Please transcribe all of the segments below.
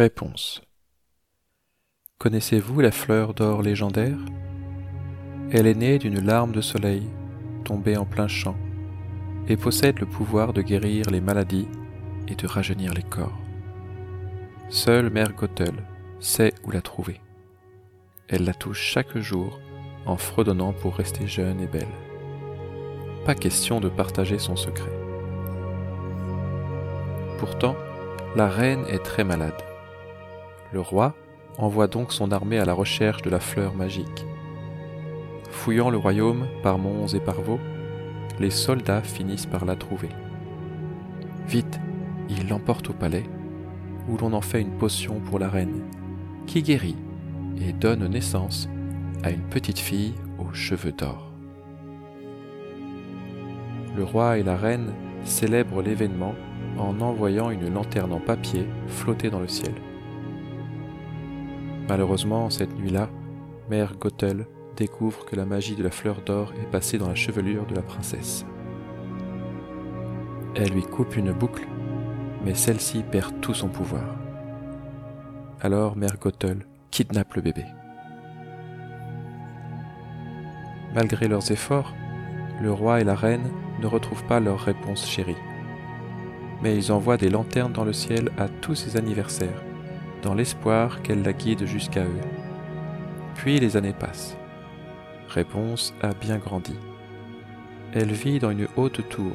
Réponse. Connaissez-vous la fleur d'or légendaire? Elle est née d'une larme de soleil tombée en plein champ et possède le pouvoir de guérir les maladies et de rajeunir les corps. Seule Mère Gothel sait où la trouver. Elle la touche chaque jour en fredonnant pour rester jeune et belle. Pas question de partager son secret. Pourtant, la reine est très malade. Le roi envoie donc son armée à la recherche de la fleur magique. Fouillant le royaume par monts et par vaux, les soldats finissent par la trouver. Vite, ils l'emportent au palais, où l'on en fait une potion pour la reine, qui guérit et donne naissance à une petite fille aux cheveux d'or. Le roi et la reine célèbrent l'événement en envoyant une lanterne en papier flotter dans le ciel. Malheureusement, cette nuit-là, Mère Gothel découvre que la magie de la fleur d'or est passée dans la chevelure de la princesse. Elle lui coupe une boucle, mais celle-ci perd tout son pouvoir. Alors Mère Gothel kidnappe le bébé. Malgré leurs efforts, le roi et la reine ne retrouvent pas leur réponse chérie. Mais ils envoient des lanternes dans le ciel à tous ses anniversaires, dans l'espoir qu'elle la guide jusqu'à eux. Puis les années passent. Réponse a bien grandi. Elle vit dans une haute tour,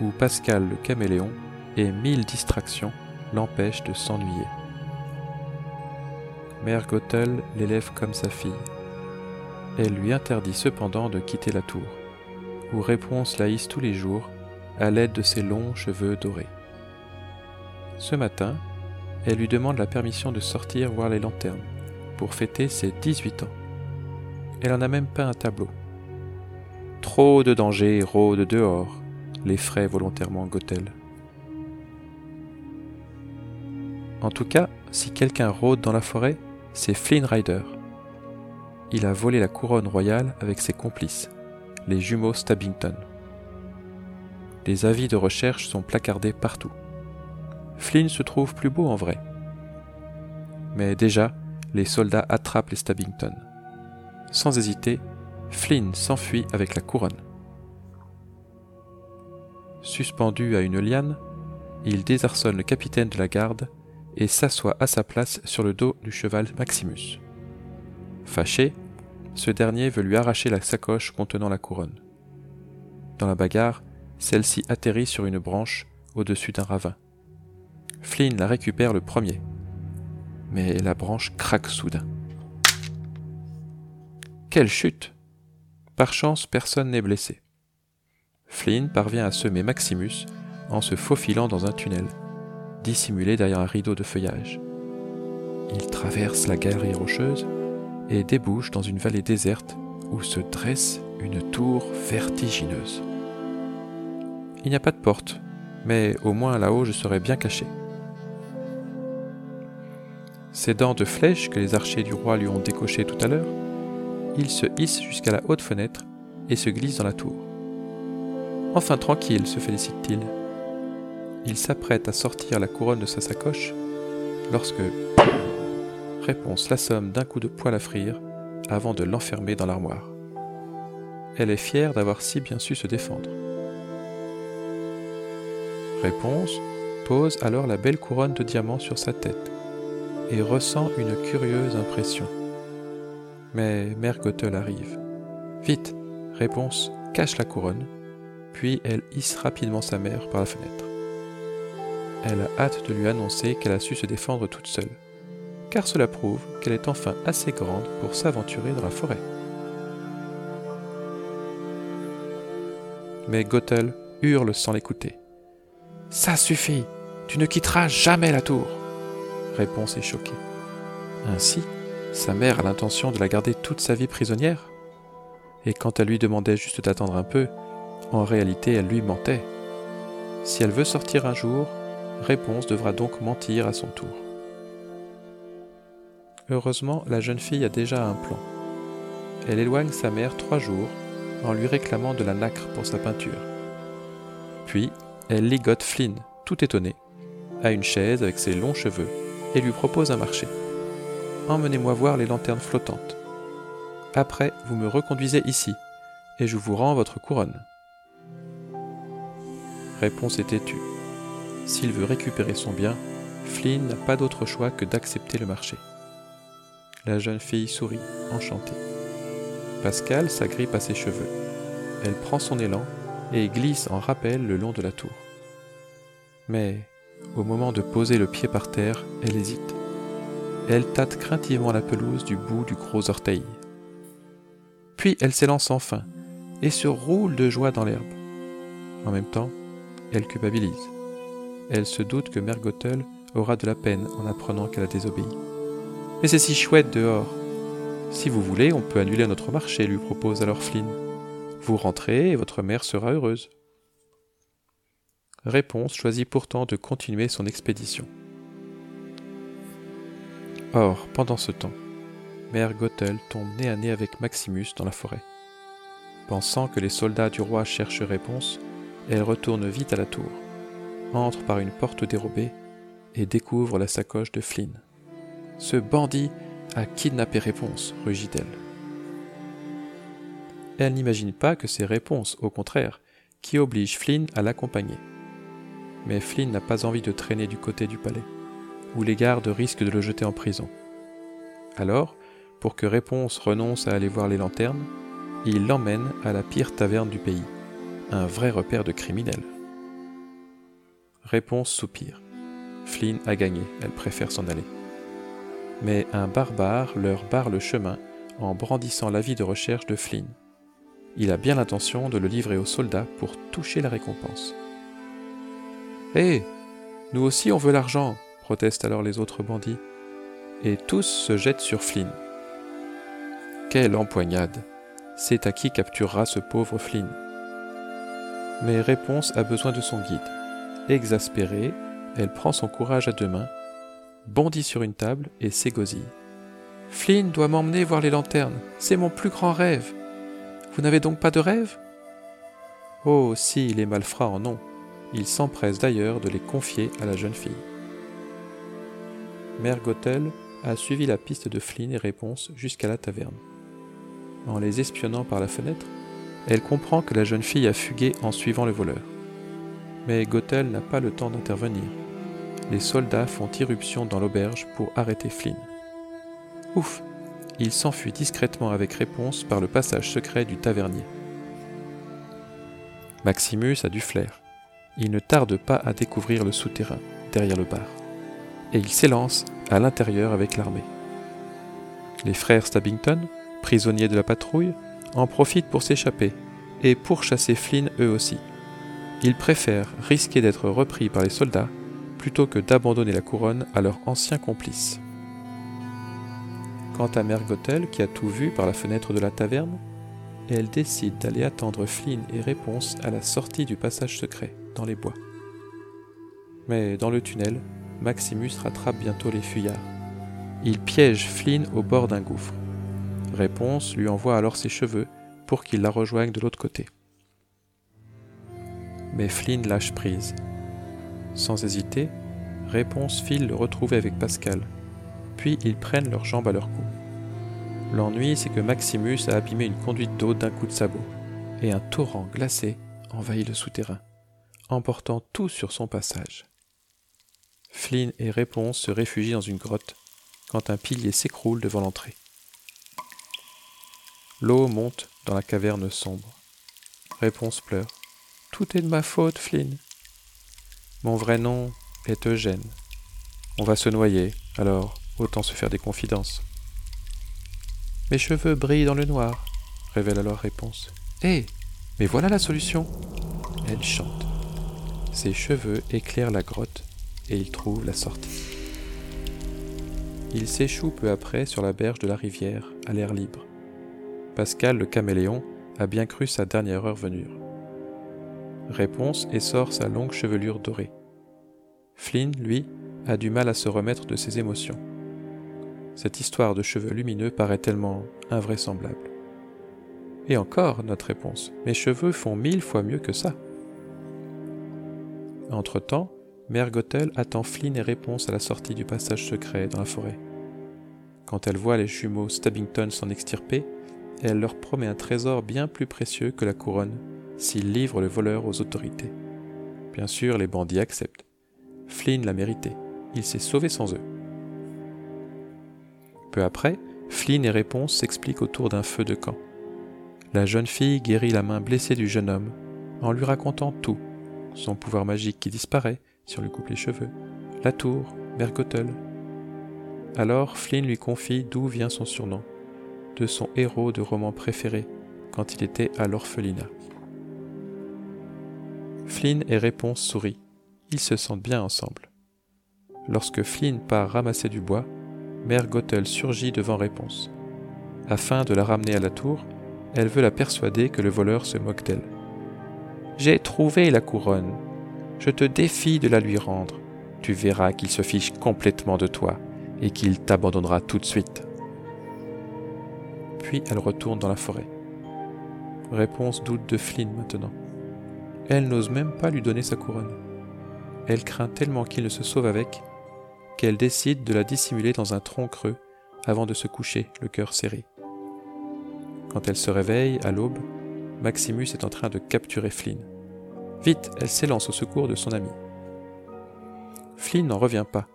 où Pascal le caméléon et mille distractions l'empêchent de s'ennuyer. Mère Gothel l'élève comme sa fille. Elle lui interdit cependant de quitter la tour, où Réponse la hisse tous les jours à l'aide de ses longs cheveux dorés. Ce matin, elle lui demande la permission de sortir voir les lanternes pour fêter ses 18 ans. Elle en a même pas un tableau. Trop de dangers rôdent dehors, l'effraie volontairement Gothel. En tout cas, si quelqu'un rôde dans la forêt, c'est Flynn Rider. Il a volé la couronne royale avec ses complices, les jumeaux Stabbington. Les avis de recherche sont placardés partout. Flynn se trouve plus beau en vrai. Mais déjà, les soldats attrapent les Stabbington. Sans hésiter, Flynn s'enfuit avec la couronne. Suspendu à une liane, il désarçonne le capitaine de la garde et s'assoit à sa place sur le dos du cheval Maximus. Fâché, ce dernier veut lui arracher la sacoche contenant la couronne. Dans la bagarre, celle-ci atterrit sur une branche au-dessus d'un ravin. Flynn la récupère le premier, mais la branche craque soudain. Quelle chute Par chance, personne n'est blessé. Flynn parvient à semer Maximus en se faufilant dans un tunnel, dissimulé derrière un rideau de feuillage. Il traverse la galerie rocheuse et débouche dans une vallée déserte où se dresse une tour vertigineuse. Il n'y a pas de porte, mais au moins là-haut je serai bien caché. Ses dents de flèche que les archers du roi lui ont décochées tout à l'heure il se hisse jusqu'à la haute fenêtre et se glisse dans la tour. Enfin tranquille, se félicite-t-il. Il, s'apprête à sortir la couronne de sa sacoche lorsque Réponse l'assomme d'un coup de poêle à frire avant de l'enfermer dans l'armoire. Elle est fière d'avoir si bien su se défendre. Réponse pose alors la belle couronne de diamants sur sa tête et ressent une curieuse impression. Mais Mère Gothel arrive. Vite Réponse cache la couronne, puis elle hisse rapidement sa mère par la fenêtre. Elle a hâte de lui annoncer qu'elle a su se défendre toute seule, car cela prouve qu'elle est enfin assez grande pour s'aventurer dans la forêt. Mais Gothel hurle sans l'écouter. Ça suffit Tu ne quitteras jamais la tour Réponse est choquée. Ainsi, sa mère a l'intention de la garder toute sa vie prisonnière Et quand elle lui demandait juste d'attendre un peu, en réalité elle lui mentait. Si elle veut sortir un jour, Réponse devra donc mentir à son tour. Heureusement, la jeune fille a déjà un plan. Elle éloigne sa mère trois jours en lui réclamant de la nacre pour sa peinture. Puis, elle ligote Flynn, tout étonné, à une chaise avec ses longs cheveux et lui propose un marché. Emmenez-moi voir les lanternes flottantes. Après, vous me reconduisez ici, et je vous rends votre couronne. Réponse est têtue. S'il veut récupérer son bien, Flynn n'a pas d'autre choix que d'accepter le marché. La jeune fille sourit, enchantée. Pascal s'agrippe à ses cheveux. Elle prend son élan et glisse en rappel le long de la tour. Mais, au moment de poser le pied par terre, elle hésite. Elle tâte craintivement la pelouse du bout du gros orteil. Puis elle s'élance enfin et se roule de joie dans l'herbe. En même temps, elle culpabilise. Elle se doute que Mère Gothel aura de la peine en apprenant qu'elle a désobéi. Mais c'est si chouette dehors. Si vous voulez, on peut annuler notre marché, lui propose alors Flynn. Vous rentrez et votre mère sera heureuse. Réponse choisit pourtant de continuer son expédition. Or, pendant ce temps, Mère Gothel tombe nez à nez avec Maximus dans la forêt. Pensant que les soldats du roi cherchent réponse, elle retourne vite à la tour, entre par une porte dérobée et découvre la sacoche de Flynn. Ce bandit a kidnappé Réponse, rugit-elle. Elle, n'imagine pas que c'est Réponse, au contraire, qui oblige Flynn à l'accompagner. Mais Flynn n'a pas envie de traîner du côté du palais, où les gardes risquent de le jeter en prison. Alors, pour que Réponse renonce à aller voir les lanternes, il l'emmène à la pire taverne du pays, un vrai repère de criminels. Réponse soupire. Flynn a gagné, elle préfère s'en aller. Mais un barbare leur barre le chemin en brandissant l'avis de recherche de Flynn. Il a bien l'intention de le livrer aux soldats pour toucher la récompense. Hé Nous aussi on veut l'argent protestent alors les autres bandits. Et tous se jettent sur Flynn. Quelle empoignade C'est à qui capturera ce pauvre Flynn? Mais Réponse a besoin de son guide. Exaspérée, elle prend son courage à deux mains, bondit sur une table et s'égosille. Flynn doit m'emmener voir les lanternes, c'est mon plus grand rêve. Vous n'avez donc pas de rêve? Oh, si, les malfrats en ont. Il s'empresse d'ailleurs de les confier à la jeune fille. Mère Gothel a suivi la piste de Flynn et Réponse jusqu'à la taverne. En les espionnant par la fenêtre, elle comprend que la jeune fille a fugué en suivant le voleur. Mais Gothel n'a pas le temps d'intervenir. Les soldats font irruption dans l'auberge pour arrêter Flynn. Ouf Il s'enfuit discrètement avec réponse par le passage secret du tavernier. Maximus a du flair. Il ne tarde pas à découvrir le souterrain, derrière le bar. Et il s'élance à l'intérieur avec l'armée. Les frères Stabbington, prisonniers de la patrouille, en profitent pour s'échapper et pour chasser Flynn eux aussi. Ils préfèrent risquer d'être repris par les soldats plutôt que d'abandonner la couronne à leur ancien complice. Quant à Mère Gothel, qui a tout vu par la fenêtre de la taverne, elle décide d'aller attendre Flynn et Réponse à la sortie du passage secret, dans les bois. Mais dans le tunnel, Maximus rattrape bientôt les fuyards. Il piège Flynn au bord d'un gouffre. Réponse lui envoie alors ses cheveux pour qu'il la rejoigne de l'autre côté. Mais Flynn lâche prise. Sans hésiter, Réponse file le retrouver avec Pascal, puis ils prennent leurs jambes à leur cou. L'ennui, c'est que Maximus a abîmé une conduite d'eau d'un coup de sabot, et un torrent glacé envahit le souterrain, emportant tout sur son passage. Flynn et Réponse se réfugient dans une grotte quand un pilier s'écroule devant l'entrée. L'eau monte dans la caverne sombre. Réponse pleure. Tout est de ma faute, Flynn. Mon vrai nom est Eugène. On va se noyer, alors autant se faire des confidences. Mes cheveux brillent dans le noir, révèle alors Réponse. Hé, mais voilà la solution. Elle chante. Ses cheveux éclairent la grotte et il trouve la sortie. Il s'échoue peu après sur la berge de la rivière, à l'air libre. Pascal le caméléon a bien cru sa dernière heure venue. Réponse et sort sa longue chevelure dorée. Flynn, lui, a du mal à se remettre de ses émotions. Cette histoire de cheveux lumineux paraît tellement invraisemblable. Et encore, notre réponse, mes cheveux font mille fois mieux que ça. Entre-temps, Mère Gothel attend Flynn et réponse à la sortie du passage secret dans la forêt. Quand elle voit les jumeaux Stabbington s'en extirper, elle leur promet un trésor bien plus précieux que la couronne s'ils livrent le voleur aux autorités. Bien sûr, les bandits acceptent. Flynn l'a mérité. Il s'est sauvé sans eux. Peu après, Flynn et Réponse s'expliquent autour d'un feu de camp. La jeune fille guérit la main blessée du jeune homme en lui racontant tout. Son pouvoir magique qui disparaît si on lui coupe les cheveux, la tour, Mergotel. Alors Flynn lui confie d'où vient son surnom, de son héros de roman préféré quand il était à l'orphelinat. Flynn et Réponse sourient. Ils se sentent bien ensemble. Lorsque Flynn part ramasser du bois, Mère Gothel surgit devant Réponse. Afin de la ramener à la tour, elle veut la persuader que le voleur se moque d'elle. J'ai trouvé la couronne. Je te défie de la lui rendre. Tu verras qu'il se fiche complètement de toi et qu'il t'abandonnera tout de suite. Puis elle retourne dans la forêt. Réponse doute de Flynn maintenant. Elle n'ose même pas lui donner sa couronne. Elle craint tellement qu'il ne se sauve avec qu'elle décide de la dissimuler dans un tronc creux avant de se coucher, le cœur serré. Quand elle se réveille, à l'aube, Maximus est en train de capturer Flynn. Vite, elle s'élance au secours de son ami. Flynn n'en revient pas.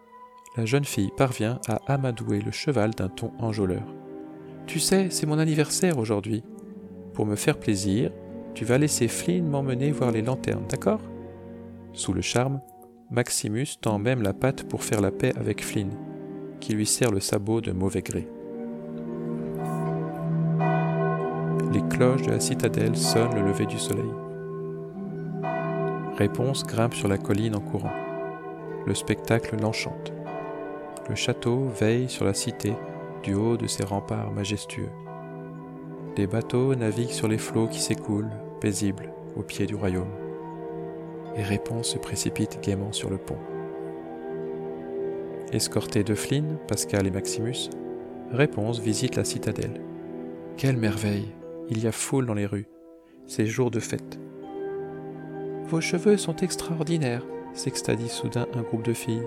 La jeune fille parvient à amadouer le cheval d'un ton enjôleur. Tu sais, c'est mon anniversaire aujourd'hui. Pour me faire plaisir, tu vas laisser Flynn m'emmener voir les lanternes, d'accord? Sous le charme, Maximus tend même la patte pour faire la paix avec Flynn, qui lui sert le sabot de mauvais gré. Les cloches de la citadelle sonnent le lever du soleil. Réponse grimpe sur la colline en courant. Le spectacle l'enchante. Le château veille sur la cité du haut de ses remparts majestueux. Des bateaux naviguent sur les flots qui s'écoulent, paisibles, au pied du royaume et Réponse se précipite gaiement sur le pont. Escorté de Flynn, Pascal et Maximus, Réponse visite la citadelle. Quelle merveille Il y a foule dans les rues. C'est jour de fête. Vos cheveux sont extraordinaires, s'extadie soudain un groupe de filles.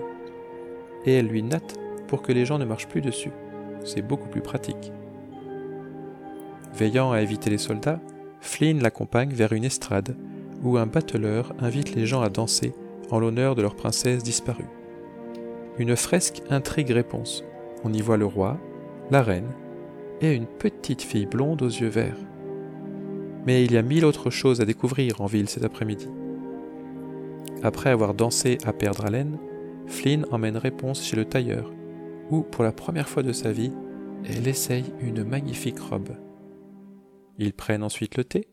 Et elle lui natte pour que les gens ne marchent plus dessus. C'est beaucoup plus pratique. Veillant à éviter les soldats, Flynn l'accompagne vers une estrade où un battleur invite les gens à danser en l'honneur de leur princesse disparue. Une fresque intrigue-réponse. On y voit le roi, la reine et une petite fille blonde aux yeux verts. Mais il y a mille autres choses à découvrir en ville cet après-midi. Après avoir dansé à perdre haleine, Flynn emmène Réponse chez le tailleur, où, pour la première fois de sa vie, elle essaye une magnifique robe. Ils prennent ensuite le thé,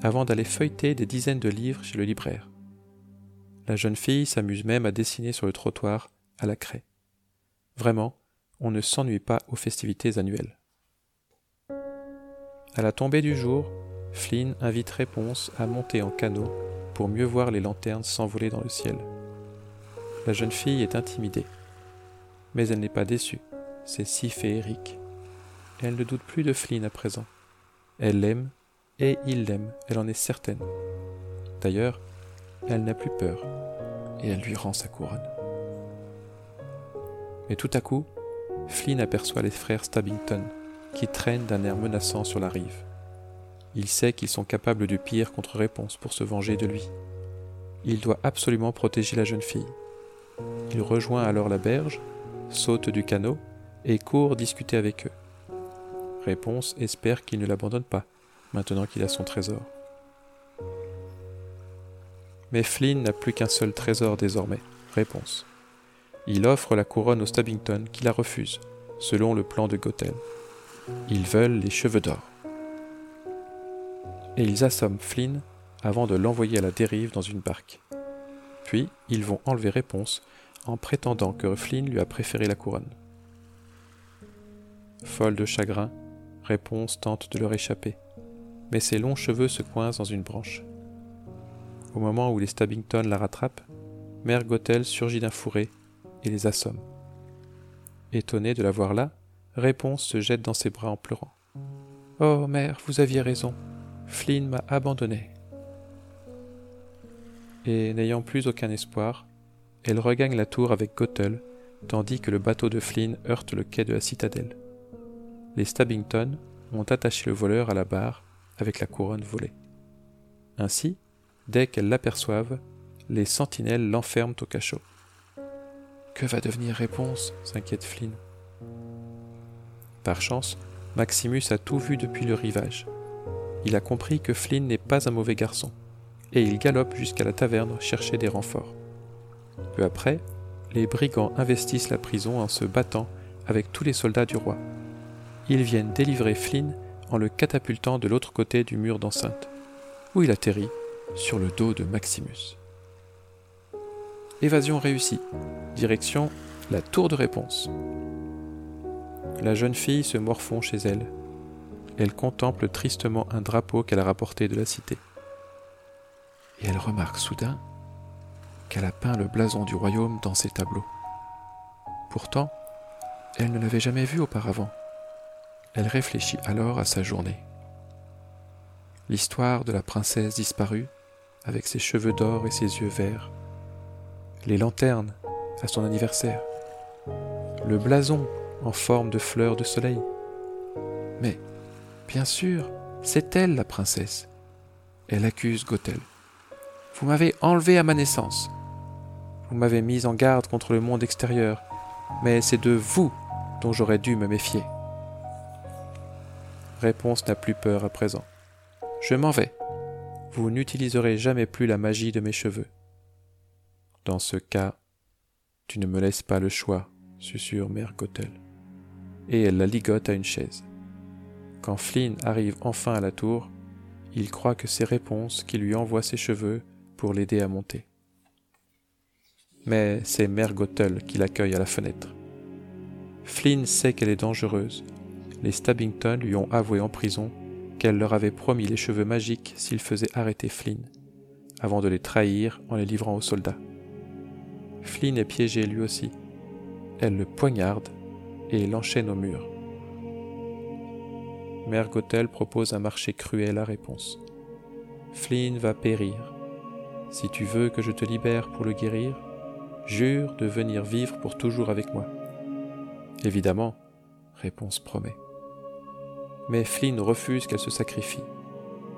avant d'aller feuilleter des dizaines de livres chez le libraire. La jeune fille s'amuse même à dessiner sur le trottoir à la craie. Vraiment, on ne s'ennuie pas aux festivités annuelles. À la tombée du jour, Flynn invite Réponse à monter en canot pour mieux voir les lanternes s'envoler dans le ciel. La jeune fille est intimidée, mais elle n'est pas déçue, c'est si féerique. Elle ne doute plus de Flynn à présent. Elle l'aime et il l'aime, elle en est certaine. D'ailleurs, elle n'a plus peur, et elle lui rend sa couronne. Mais tout à coup, Flynn aperçoit les frères Stabbington, qui traînent d'un air menaçant sur la rive. Il sait qu'ils sont capables du pire contre réponse pour se venger de lui. Il doit absolument protéger la jeune fille. Il rejoint alors la berge, saute du canot et court discuter avec eux. Réponse espère qu'il ne l'abandonne pas maintenant qu'il a son trésor. Mais Flynn n'a plus qu'un seul trésor désormais. Réponse. Il offre la couronne aux Stabbington qui la refusent, selon le plan de Gothel. Ils veulent les cheveux d'or. Et ils assomment Flynn avant de l'envoyer à la dérive dans une barque. Puis, ils vont enlever Réponse en prétendant que Flynn lui a préféré la couronne. Folle de chagrin, Réponse tente de leur échapper, mais ses longs cheveux se coincent dans une branche. Au moment où les Stabbington la rattrapent, Mère Gothel surgit d'un fourré et les assomme. Étonnée de la voir là, Réponse se jette dans ses bras en pleurant. Oh, mère, vous aviez raison. Flynn m'a abandonné. et n'ayant plus aucun espoir, elle regagne la tour avec Gothel, tandis que le bateau de Flynn heurte le quai de la citadelle. Les Stabbington ont attaché le voleur à la barre avec la couronne volée. Ainsi, dès qu'elles l'aperçoivent, les sentinelles l'enferment au cachot. Que va devenir Réponse s'inquiète Flynn. Par chance, Maximus a tout vu depuis le rivage. Il a compris que Flynn n'est pas un mauvais garçon, et il galope jusqu'à la taverne chercher des renforts. Peu après, les brigands investissent la prison en se battant avec tous les soldats du roi. Ils viennent délivrer Flynn en le catapultant de l'autre côté du mur d'enceinte, où il atterrit sur le dos de Maximus. Évasion réussie. Direction la tour de réponse. La jeune fille se morfond chez elle. Elle contemple tristement un drapeau qu'elle a rapporté de la cité. Et elle remarque soudain qu'elle a peint le blason du royaume dans ses tableaux. Pourtant, elle ne l'avait jamais vu auparavant. Elle réfléchit alors à sa journée. L'histoire de la princesse disparue, avec ses cheveux d'or et ses yeux verts. Les lanternes à son anniversaire. Le blason en forme de fleurs de soleil. Mais, bien sûr, c'est elle la princesse. Elle accuse Gothel. Vous m'avez enlevé à ma naissance. Vous m'avez mis en garde contre le monde extérieur, mais c'est de vous dont j'aurais dû me méfier. Réponse n'a plus peur à présent. Je m'en vais. Vous n'utiliserez jamais plus la magie de mes cheveux. Dans ce cas, tu ne me laisses pas le choix, susurre Mère Gothel. Et elle la ligote à une chaise. Quand Flynn arrive enfin à la tour, il croit que c'est Réponse qui lui envoie ses cheveux pour l'aider à monter. Mais c'est Mère Gothel qui l'accueille à la fenêtre. Flynn sait qu'elle est dangereuse. Les Stabbington lui ont avoué en prison qu'elle leur avait promis les cheveux magiques s'ils faisaient arrêter Flynn, avant de les trahir en les livrant aux soldats. Flynn est piégé lui aussi. Elle le poignarde et l'enchaîne au mur. Mère Gothel propose un marché cruel à réponse. Flynn va périr. Si tu veux que je te libère pour le guérir, jure de venir vivre pour toujours avec moi. Évidemment, réponse promet. Mais Flynn refuse qu'elle se sacrifie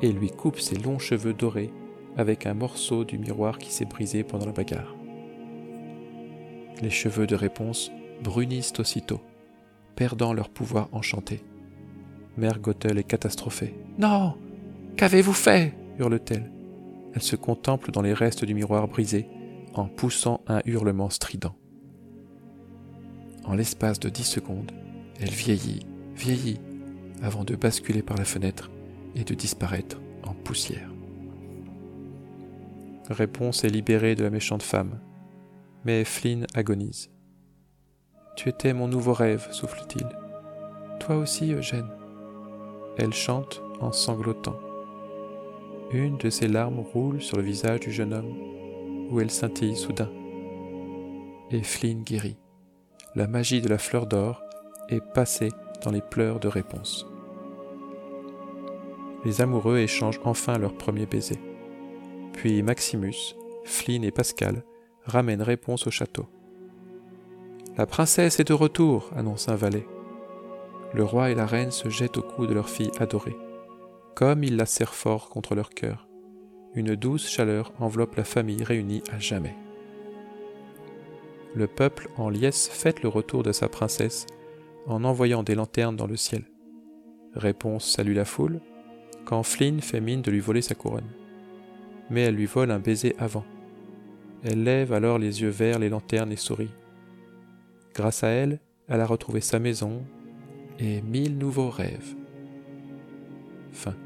et lui coupe ses longs cheveux dorés avec un morceau du miroir qui s'est brisé pendant la bagarre. Les cheveux de réponse brunissent aussitôt, perdant leur pouvoir enchanté. Mère Gothel est catastrophée. Non Qu'avez-vous fait? hurle-t-elle. Elle se contemple dans les restes du miroir brisé en poussant un hurlement strident. En l'espace de dix secondes, elle vieillit, vieillit, avant de basculer par la fenêtre et de disparaître en poussière. Réponse est libérée de la méchante femme, mais Flynn agonise. Tu étais mon nouveau rêve, souffle-t-il. Toi aussi, Eugène. Elle chante en sanglotant. Une de ses larmes roule sur le visage du jeune homme, où elle scintille soudain. Et Flynn guérit. La magie de la fleur d'or est passée dans les pleurs de réponse. Les amoureux échangent enfin leur premier baiser. Puis Maximus, Flynn et Pascal ramènent réponse au château. La princesse est de retour, annonce un valet. Le roi et la reine se jettent au cou de leur fille adorée. Comme ils la serrent fort contre leur cœur, une douce chaleur enveloppe la famille réunie à jamais. Le peuple en liesse fête le retour de sa princesse en envoyant des lanternes dans le ciel. Réponse salue la foule, quand Flynn fait mine de lui voler sa couronne. Mais elle lui vole un baiser avant. Elle lève alors les yeux vers les lanternes et sourit. Grâce à elle, elle a retrouvé sa maison et mille nouveaux rêves. Fin.